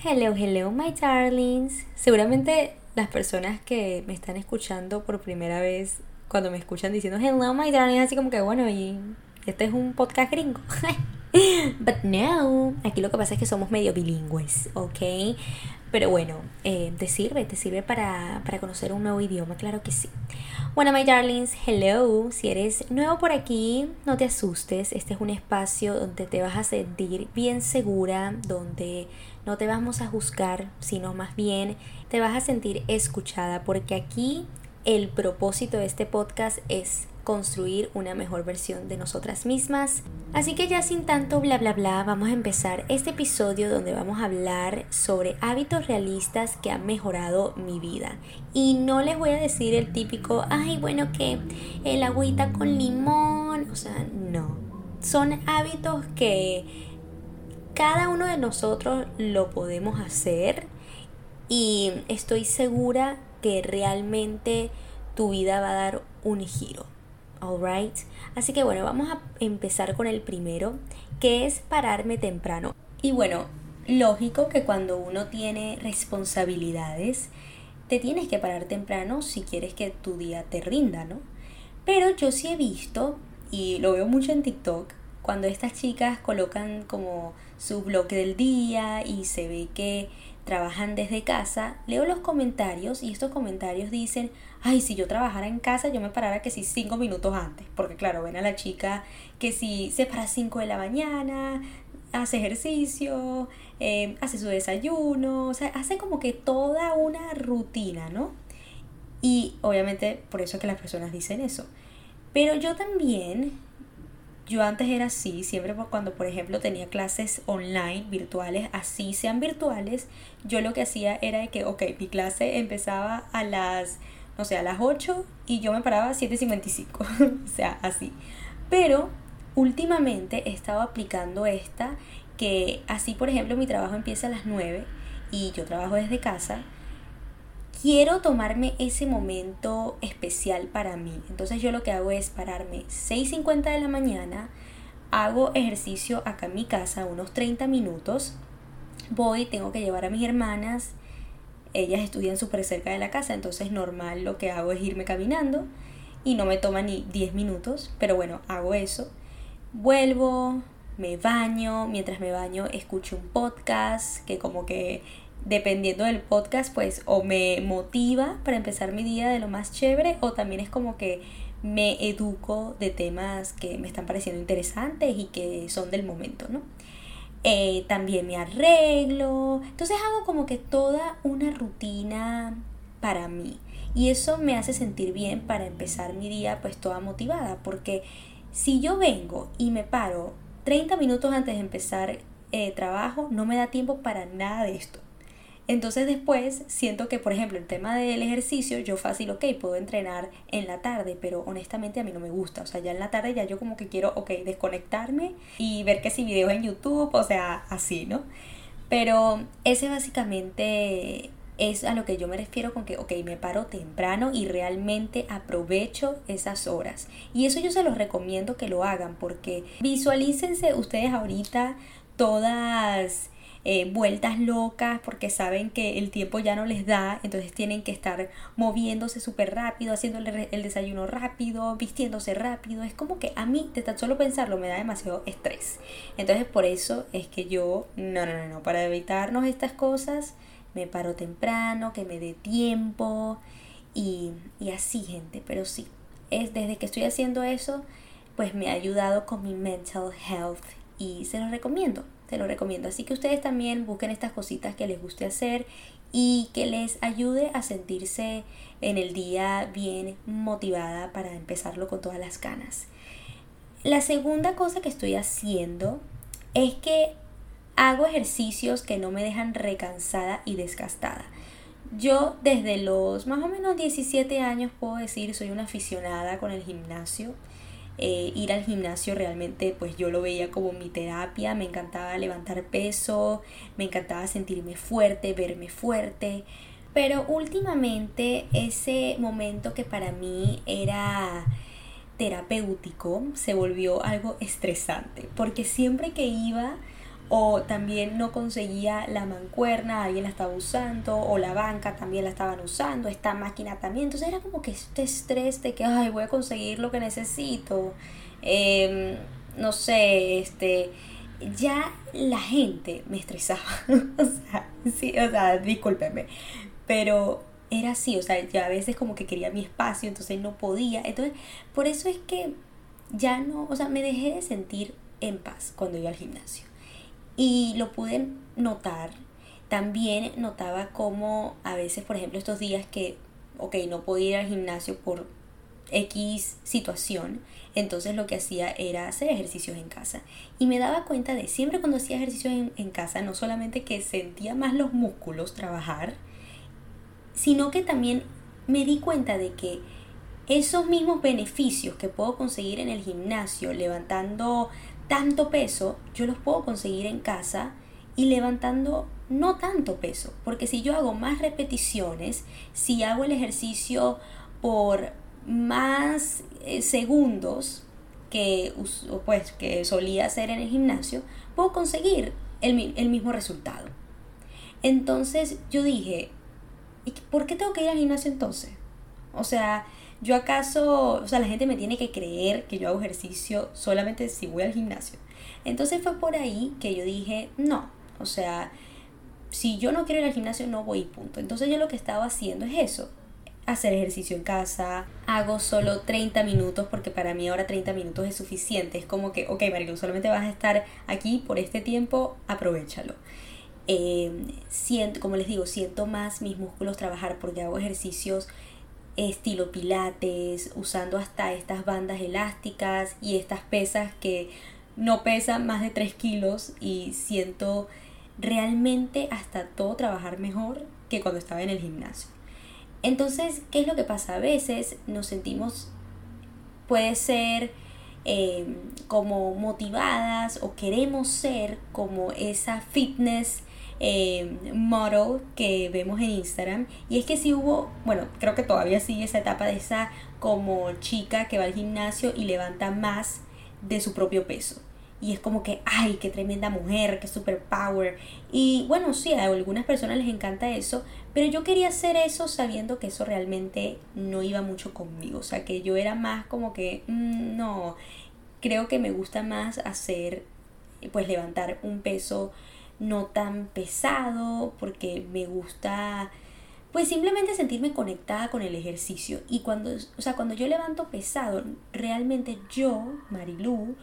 Hello, hello, my darlings. Seguramente las personas que me están escuchando por primera vez, cuando me escuchan diciendo hello, my darlings, así como que bueno, y este es un podcast gringo. But no, aquí lo que pasa es que somos medio bilingües, ¿ok? Pero bueno, eh, ¿te sirve? ¿Te sirve para, para conocer un nuevo idioma? Claro que sí. Bueno, my darlings, hello. Si eres nuevo por aquí, no te asustes. Este es un espacio donde te vas a sentir bien segura, donde no te vamos a juzgar, sino más bien te vas a sentir escuchada, porque aquí el propósito de este podcast es construir una mejor versión de nosotras mismas. Así que ya sin tanto bla bla bla, vamos a empezar este episodio donde vamos a hablar sobre hábitos realistas que han mejorado mi vida. Y no les voy a decir el típico, ay, bueno, que el agüita con limón, o sea, no. Son hábitos que cada uno de nosotros lo podemos hacer y estoy segura que realmente tu vida va a dar un giro. Alright. Así que bueno, vamos a empezar con el primero, que es pararme temprano. Y bueno, lógico que cuando uno tiene responsabilidades, te tienes que parar temprano si quieres que tu día te rinda, ¿no? Pero yo sí he visto, y lo veo mucho en TikTok, cuando estas chicas colocan como su bloque del día y se ve que trabajan desde casa, leo los comentarios y estos comentarios dicen, ay, si yo trabajara en casa yo me parara que si cinco minutos antes, porque claro, ven a la chica que si se para 5 de la mañana, hace ejercicio, em, hace su desayuno, o sea, hace como que toda una rutina, ¿no? Y obviamente por eso es que las personas dicen eso. Pero yo también yo antes era así, siempre cuando por ejemplo tenía clases online, virtuales, así sean virtuales, yo lo que hacía era que, ok, mi clase empezaba a las, no sé, a las 8 y yo me paraba a 7.55, o sea, así. Pero últimamente he estado aplicando esta, que así por ejemplo mi trabajo empieza a las 9 y yo trabajo desde casa, quiero tomarme ese momento especial para mí. Entonces yo lo que hago es pararme 6.50 de la mañana, hago ejercicio acá en mi casa unos 30 minutos, voy, tengo que llevar a mis hermanas, ellas estudian súper cerca de la casa, entonces normal lo que hago es irme caminando y no me toma ni 10 minutos, pero bueno, hago eso. Vuelvo, me baño, mientras me baño escucho un podcast que como que dependiendo del podcast, pues o me motiva para empezar mi día de lo más chévere o también es como que me educo de temas que me están pareciendo interesantes y que son del momento, ¿no? Eh, también me arreglo, entonces hago como que toda una rutina para mí. Y eso me hace sentir bien para empezar mi día pues toda motivada porque si yo vengo y me paro 30 minutos antes de empezar eh, trabajo no me da tiempo para nada de esto entonces después siento que, por ejemplo, el tema del ejercicio, yo fácil, ok, puedo entrenar en la tarde, pero honestamente a mí no me gusta. O sea, ya en la tarde ya yo como que quiero, ok, desconectarme y ver que si videos en YouTube, o sea, así, ¿no? Pero ese básicamente es a lo que yo me refiero con que, ok, me paro temprano y realmente aprovecho esas horas. Y eso yo se los recomiendo que lo hagan porque visualícense ustedes ahorita todas eh, vueltas locas porque saben que el tiempo ya no les da, entonces tienen que estar moviéndose súper rápido, haciendo el, desayuno rápido, vistiéndose rápido. Es como que a mí, de tan solo pensarlo, me da demasiado estrés. Entonces por eso es que yo, no, no, no, no, para evitarnos estas cosas, me paro temprano, que me dé tiempo y, y así, gente. Pero sí, es desde que estoy haciendo eso, pues me ha ayudado con mi mental health y se los recomiendo te lo recomiendo. Así que ustedes también busquen estas cositas que les guste hacer y que les ayude a sentirse en el día bien motivada para empezarlo con todas las ganas. La segunda cosa que estoy haciendo es que hago ejercicios que no me dejan recansada y desgastada. Yo desde los más o menos 17 años puedo decir soy una aficionada con el gimnasio. Eh, ir al gimnasio realmente pues yo lo veía como mi terapia, me encantaba levantar peso, me encantaba sentirme fuerte, verme fuerte, pero últimamente ese momento que para mí era terapéutico se volvió algo estresante, porque siempre que iba o también no conseguía la mancuerna, alguien la estaba usando, o la banca también la estaban usando, esta máquina también. Entonces era como que este estrés de que, ay, voy a conseguir lo que necesito. Em, no sé, este, ya la gente me estresaba. o sea, sí, o sea, discúlpenme. Pero era así, o sea, ya a veces como que quería mi espacio, entonces no podía. Entonces, por eso es que ya no, o sea, me dejé de sentir en paz cuando iba al gimnasio. Y lo pude notar. También notaba como a veces, por ejemplo, estos días que, ok, no podía ir al gimnasio por X situación, entonces lo que hacía era hacer ejercicios en casa. Y me daba cuenta de siempre cuando hacía ejercicios en, en casa, no solamente que sentía más los músculos trabajar, sino que también me di cuenta de que esos mismos beneficios que puedo conseguir en el gimnasio levantando tanto peso, yo los puedo conseguir en casa y levantando no tanto peso, porque si yo hago más repeticiones, si hago el ejercicio por más eh, segundos que, pues, que solía hacer en el gimnasio, puedo conseguir el, el mismo resultado. Entonces yo dije, ¿y por qué tengo que ir al gimnasio entonces? O sea, yo acaso, o sea, la gente me tiene que creer que yo hago ejercicio solamente si voy al gimnasio. Entonces fue por ahí que yo dije, no, o sea, si yo no quiero ir al gimnasio no voy, punto. Entonces yo lo que estaba haciendo es eso, hacer ejercicio en casa, hago solo 30 minutos porque para mí ahora 30 minutos es suficiente. Es como que, ok, Marilu, solamente vas a estar aquí por este tiempo, aprovechalo. Eh, siento, como les digo, siento más mis músculos trabajar porque hago ejercicios estilo pilates, usando hasta estas bandas elásticas y estas pesas que no pesan más de 3 kilos y siento realmente hasta todo trabajar mejor que cuando estaba en el gimnasio. Entonces, ¿qué es lo que pasa? A veces nos sentimos, puede ser eh, como motivadas o queremos ser como esa fitness eh, model que vemos en Instagram. Y es que si hubo, bueno, creo que todavía sigue esa etapa de esa como chica que va al gimnasio y levanta más de su propio peso. Y es como que, ay, qué tremenda mujer, qué super power. Y bueno, sí, a algunas personas les encanta eso, pero yo quería hacer eso sabiendo que eso realmente no iba mucho conmigo. O sea, que yo era más como que, mm, no, creo que me gusta más hacer, pues levantar un peso no tan pesado, porque me gusta pues simplemente sentirme conectada con el ejercicio. Y cuando, o sea, cuando yo levanto pesado, realmente yo, Marilú,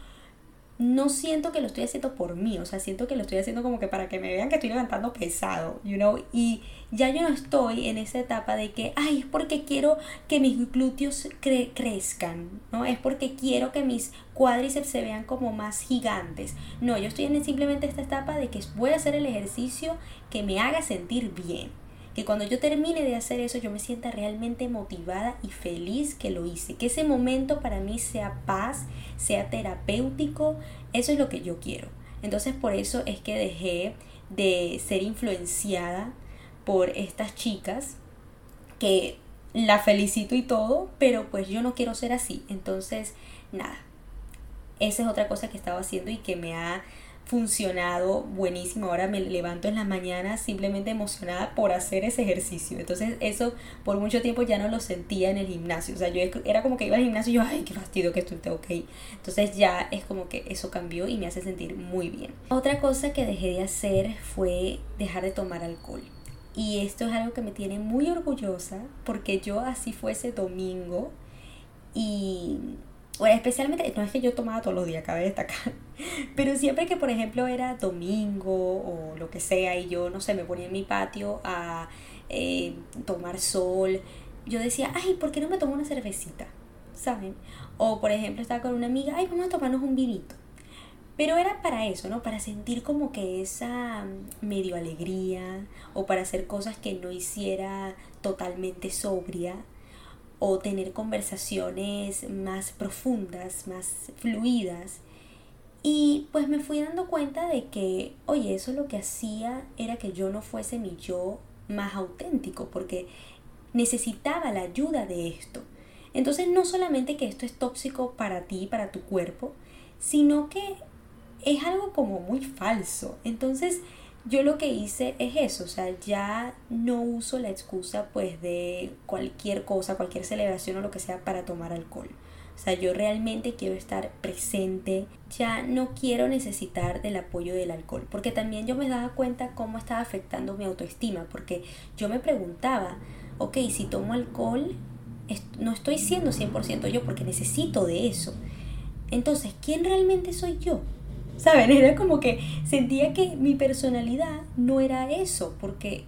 no siento que lo estoy haciendo por mí, o sea, siento que lo estoy haciendo como que para que me vean que estoy levantando pesado, you know, y ya yo no estoy en esa etapa de que, ay, es porque quiero que mis glúteos crezcan, ¿no? Es porque quiero que mis cuádriceps se vean como más gigantes. No, yo estoy en simplemente esta etapa de que voy a hacer el ejercicio que me haga sentir bien que cuando yo termine de hacer eso yo me sienta realmente motivada y feliz que lo hice, que ese momento para mí sea paz, sea terapéutico, eso es lo que yo quiero. Entonces por eso es que dejé de ser influenciada por estas chicas que la felicito y todo, pero pues yo no quiero ser así. Entonces, nada. Esa es otra cosa que estaba haciendo y que me ha funcionado buenísimo. Ahora me levanto en las mañanas simplemente emocionada por hacer ese ejercicio. Entonces eso por mucho tiempo ya no lo sentía en el gimnasio. O sea, yo era como que iba al gimnasio y yo, ay, qué fastidio que estoy ok. Entonces ya es como que eso cambió y me hace sentir muy bien. Otra cosa que dejé de hacer fue dejar de tomar alcohol. Y esto es algo que me tiene muy orgullosa porque yo así fuese domingo y bueno, especialmente, no es que yo tomaba todos los días, cabe destacar, pero siempre que, por ejemplo, era domingo o lo que sea y yo, no sé, me ponía en mi patio a eh, tomar sol, yo decía, ay, ¿por qué no me tomo una cervecita? ¿Saben? O, por ejemplo, estaba con una amiga, ay, vamos a tomarnos un vinito. Pero era para eso, ¿no? Para sentir como que esa mm, medio alegría o para hacer cosas que no hiciera totalmente sobria o tener conversaciones más profundas, más fluidas. Y pues me fui dando cuenta de que, oye, eso lo que hacía era que yo no fuese mi yo más auténtico, porque necesitaba la ayuda de esto. Entonces no solamente que esto es tóxico para ti, para tu cuerpo, sino que es algo como muy falso. Entonces, yo lo que hice es eso, o sea, ya no uso la excusa pues de cualquier cosa, cualquier celebración o lo que sea para tomar alcohol. O sea, yo realmente quiero estar presente, ya no quiero necesitar del apoyo del alcohol, porque también yo me daba cuenta cómo estaba afectando mi autoestima, porque yo me preguntaba, ok, si tomo alcohol, no estoy siendo 100% yo porque necesito de eso. Entonces, ¿quién realmente soy yo? ¿Saben? Era como que sentía que mi personalidad no era eso, porque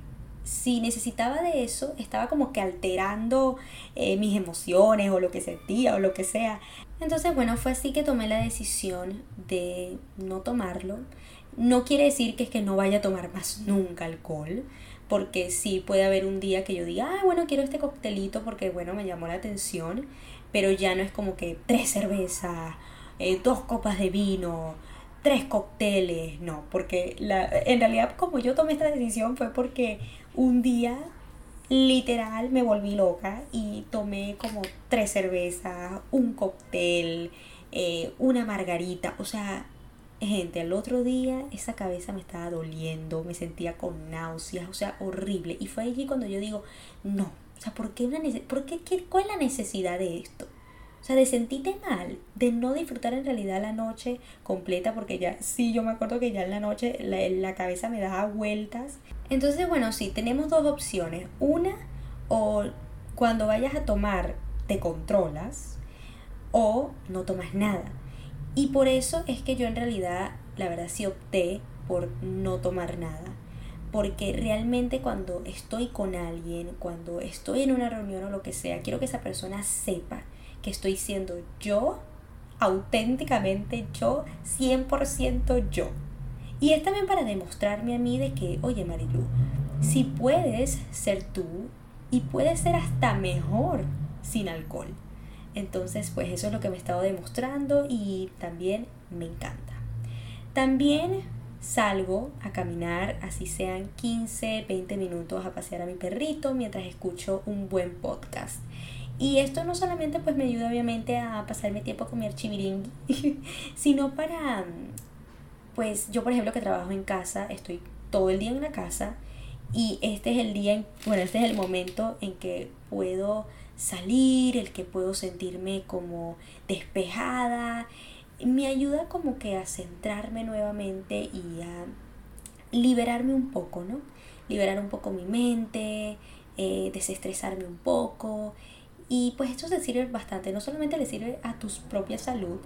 si necesitaba de eso, estaba como que alterando eh, mis emociones o lo que sentía o lo que sea. Entonces, bueno, fue así que tomé la decisión de no tomarlo. No quiere decir que es que no vaya a tomar más nunca alcohol, porque sí puede haber un día que yo diga, ah, bueno, quiero este coctelito porque, bueno, me llamó la atención, pero ya no es como que tres cervezas, eh, dos copas de vino, tres cócteles, no, porque la, en realidad como yo tomé esta decisión fue porque un día literal me volví loca y tomé como tres cervezas, un cóctel, eh, una margarita, o sea, gente, al otro día esa cabeza me estaba doliendo, me sentía con náuseas, o sea, horrible. Y fue allí cuando yo digo, no, o sea, ¿por qué una ¿por qué, qué, ¿cuál es la necesidad de esto? O sea, de sentirte mal, de no disfrutar en realidad la noche completa, porque ya, sí, yo me acuerdo que ya en la noche la, la cabeza me daba vueltas. Entonces, bueno, sí, tenemos dos opciones. Una, o cuando vayas a tomar, te controlas, o no tomas nada. Y por eso es que yo en realidad, la verdad, sí opté por no tomar nada. Porque realmente cuando estoy con alguien, cuando estoy en una reunión o lo que sea, quiero que esa persona sepa que estoy siendo yo, auténticamente yo, 100% yo. Y es también para demostrarme a mí de que, oye Marilu, si puedes ser tú y puedes ser hasta mejor sin alcohol. Entonces, pues eso es lo que me he estado demostrando y también me encanta. También salgo a caminar, así sean 15, 20 minutos a pasear a mi perrito mientras escucho un buen podcast. Y esto no solamente pues me ayuda obviamente a pasarme tiempo con mi archiviringui, sino para, pues yo por ejemplo que trabajo en casa, estoy todo el día en la casa y este es el día, bueno, este es el momento en que puedo salir, el que puedo sentirme como despejada, me ayuda como que a centrarme nuevamente y a liberarme un poco, ¿no? Liberar un poco mi mente, eh, desestresarme un poco y pues esto te sirve bastante, no solamente le sirve a tu propia salud,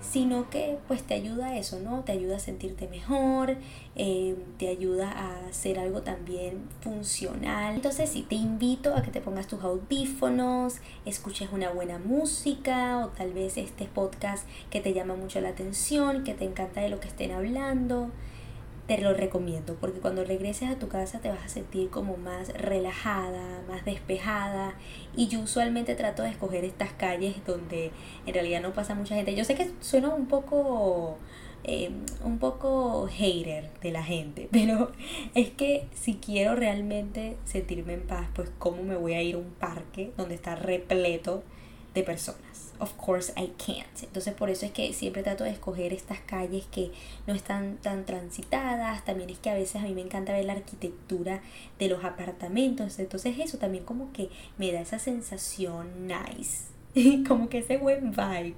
sino que pues te ayuda a eso, ¿no? Te ayuda a sentirte mejor, eh, te ayuda a hacer algo también funcional. Entonces sí, te invito a que te pongas tus audífonos, escuches una buena música o tal vez este podcast que te llama mucho la atención, que te encanta de lo que estén hablando te lo recomiendo porque cuando regreses a tu casa te vas a sentir como más relajada, más despejada y yo usualmente trato de escoger estas calles donde en realidad no pasa mucha gente. Yo sé que suena un poco eh, un poco hater de la gente, pero es que si quiero realmente sentirme en paz, pues cómo me voy a ir a un parque donde está repleto de personas of course I can't. Entonces por eso es que siempre trato de escoger estas calles que no están tan transitadas. También es que a veces a mí me encanta ver la arquitectura de los apartamentos. Entonces eso también como que me da esa sensación nice. como que ese buen vibe.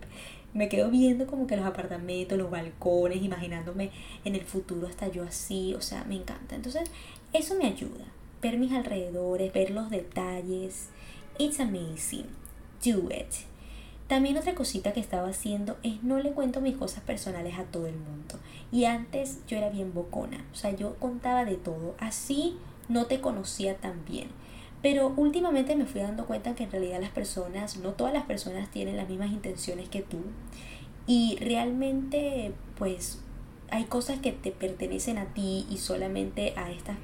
Me quedo viendo como que los apartamentos, los balcones, imaginándome en el futuro hasta yo así. O sea, me encanta. Entonces eso me ayuda. Ver mis alrededores, ver los detalles. It's amazing. Do it. También otra cosita que estaba haciendo es no le cuento mis cosas personales a todo el mundo. Y antes yo era bien bocona, o sea, yo contaba de todo. Así no te conocía tan bien. Pero últimamente me fui dando cuenta que en realidad las personas, no todas las personas tienen las mismas intenciones que tú. Y realmente, pues, hay cosas que te pertenecen a ti y solamente a estas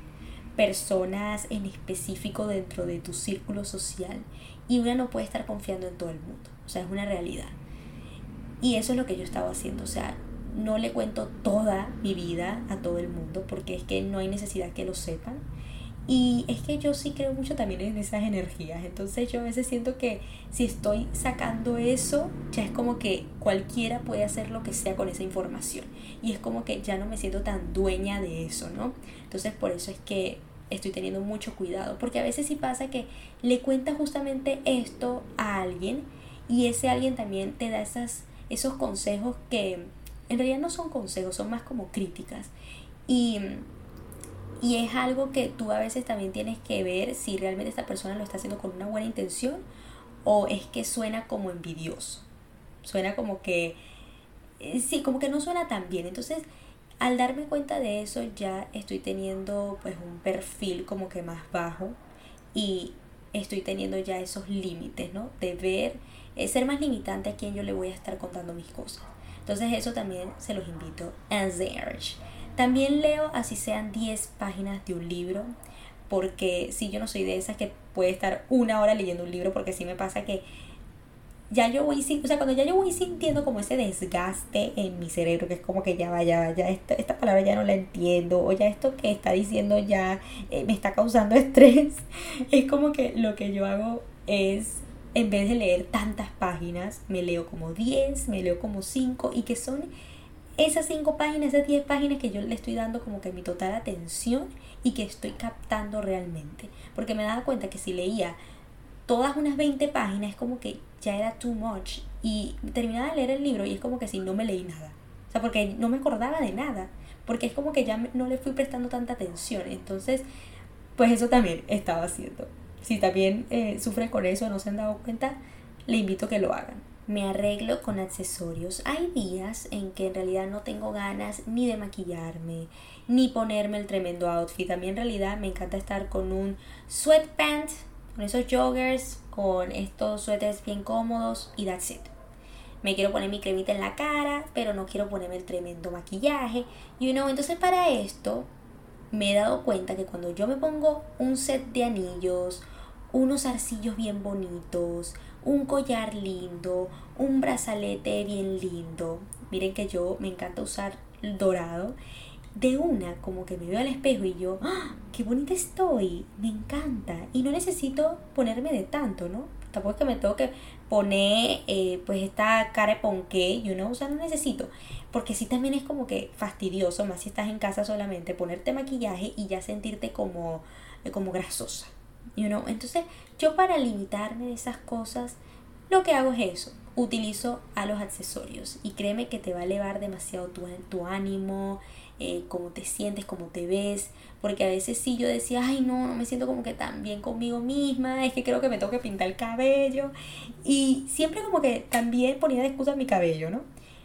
personas en específico dentro de tu círculo social. Y una no puede estar confiando en todo el mundo. O sea, es una realidad. Y eso es lo que yo estaba haciendo. O sea, no le cuento toda mi vida a todo el mundo porque es que no hay necesidad que lo sepan. Y es que yo sí creo mucho también en esas energías. Entonces yo a veces siento que si estoy sacando eso, ya es como que cualquiera puede hacer lo que sea con esa información. Y es como que ya no me siento tan dueña de eso, ¿no? Entonces por eso es que estoy teniendo mucho cuidado. Porque a veces sí pasa que le cuentas justamente esto a alguien y ese alguien también te da esas, esos consejos que en realidad no son consejos, son más como críticas. Y y es algo que tú a veces también tienes que ver si realmente esta persona lo está haciendo con una buena intención o es que suena como envidioso. Suena como que, eh, sí, como que no suena tan bien. Entonces, al darme cuenta de eso, ya estoy teniendo pues un perfil como que más bajo y estoy teniendo ya esos límites, ¿no? De ver, eh, ser más limitante a quien yo le voy a estar contando mis cosas. Entonces eso también se los invito a hacer. También leo así sean 10 páginas de un libro, porque si yo no soy de esas que puede estar una hora leyendo un libro, porque sí me pasa que ya yo voy, o sea, cuando ya yo voy sintiendo como ese desgaste en mi cerebro, que es como que ya vaya, ya esta, esta palabra ya no la entiendo, o ya esto que está diciendo ya eh, me está causando estrés, es como que lo que yo hago es, en vez de leer tantas páginas, me leo como 10, me leo como 5, y que son esas cinco páginas, esas 10 páginas que yo le estoy dando como que mi total atención y que estoy captando realmente. Porque me daba cuenta que si leía todas unas 20 páginas es como que ya era too much. Y terminaba de leer el libro y es como que si no me leí nada. O sea, porque no me acordaba de nada. Porque es como que ya no le fui prestando tanta atención. Entonces, pues eso también estaba haciendo. Si también eh, sufren con eso, no se han dado cuenta, le invito a que lo hagan me arreglo con accesorios. Hay días en que en realidad no tengo ganas ni de maquillarme, ni ponerme el tremendo outfit. A mí en realidad me encanta estar con un sweatpant, con esos joggers, con estos suéteres bien cómodos y that's it. Me quiero poner mi cremita en la cara, pero no quiero ponerme el tremendo maquillaje. You know, entonces para esto me he dado cuenta que cuando yo me pongo un set de anillos, unos arcillos bien bonitos, un collar lindo, un brazalete bien lindo. Miren que yo me encanta usar dorado. De una, como que me veo al espejo y yo, ¡Ah! ¡Qué bonita estoy! Me encanta. Y no necesito ponerme de tanto, ¿no? Tampoco es que me tengo que poner, eh, pues, esta cara ponqué, you know? O sea, no necesito. Porque sí también es como que fastidioso, más si estás en casa solamente, ponerte maquillaje y ya sentirte como, eh, como grasosa. You know? Entonces, yo para limitarme de esas cosas, lo que hago es eso. Utilizo a los accesorios y créeme que te va a elevar demasiado tu, tu ánimo, eh, cómo te sientes, cómo te ves. Porque a veces sí yo decía, ay no, no me siento como que tan bien conmigo misma, es que creo que me tengo que pintar el cabello. Y siempre como que también ponía de excusa mi cabello, ¿no?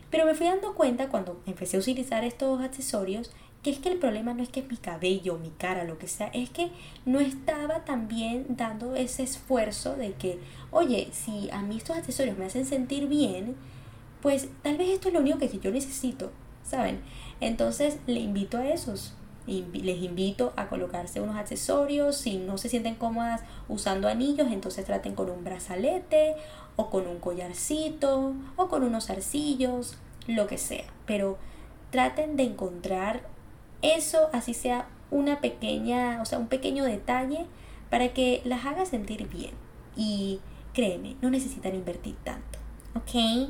Pero me fui dando cuenta cuando empecé a utilizar estos accesorios que es que el problema no es que mi cabello, mi cara, lo que sea, es que no estaba también dando ese esfuerzo de que, oye, si a mí estos accesorios me hacen sentir bien, pues tal vez esto es lo único que yo necesito, ¿saben? Entonces le invito a esos, les invito a colocarse unos accesorios, si no se sienten cómodas usando anillos, entonces traten con un brazalete o con un collarcito o con unos arcillos, lo que sea, pero traten de encontrar eso así sea una pequeña, o sea, un pequeño detalle para que las haga sentir bien. Y créeme, no necesitan invertir tanto. ¿Ok?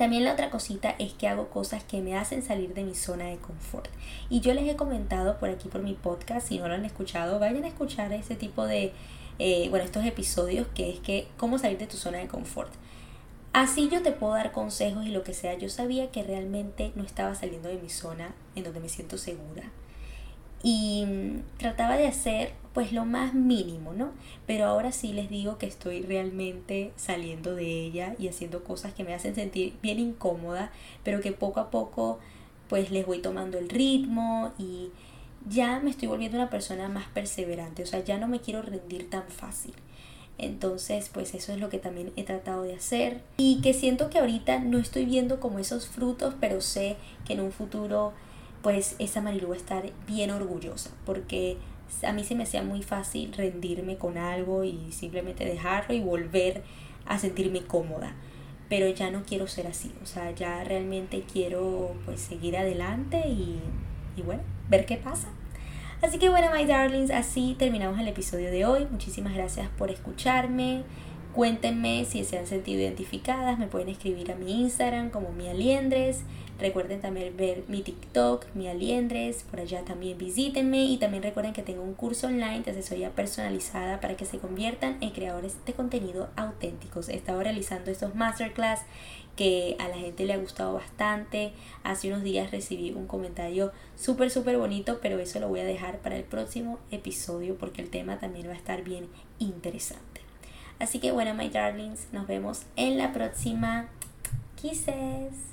También la otra cosita es que hago cosas que me hacen salir de mi zona de confort. Y yo les he comentado por aquí por mi podcast, si no lo han escuchado, vayan a escuchar ese tipo de, eh, bueno, estos episodios que es que cómo salir de tu zona de confort. Así yo te puedo dar consejos y lo que sea. Yo sabía que realmente no estaba saliendo de mi zona en donde me siento segura. Y trataba de hacer pues lo más mínimo, ¿no? Pero ahora sí les digo que estoy realmente saliendo de ella y haciendo cosas que me hacen sentir bien incómoda, pero que poco a poco pues les voy tomando el ritmo y ya me estoy volviendo una persona más perseverante, o sea, ya no me quiero rendir tan fácil. Entonces, pues eso es lo que también he tratado de hacer. Y que siento que ahorita no estoy viendo como esos frutos, pero sé que en un futuro, pues esa Marilu va a estar bien orgullosa. Porque a mí se me hacía muy fácil rendirme con algo y simplemente dejarlo y volver a sentirme cómoda. Pero ya no quiero ser así. O sea, ya realmente quiero pues seguir adelante y, y bueno, ver qué pasa. Así que bueno, my darlings, así terminamos el episodio de hoy. Muchísimas gracias por escucharme. Cuéntenme si se han sentido identificadas, me pueden escribir a mi Instagram como mi aliendres. Recuerden también ver mi TikTok, mi aliendres, por allá también visítenme y también recuerden que tengo un curso online de asesoría personalizada para que se conviertan en creadores de contenido auténticos. He estado realizando estos masterclass que a la gente le ha gustado bastante. Hace unos días recibí un comentario súper, súper bonito, pero eso lo voy a dejar para el próximo episodio porque el tema también va a estar bien interesante. Así que bueno, my darlings, nos vemos en la próxima. Kisses.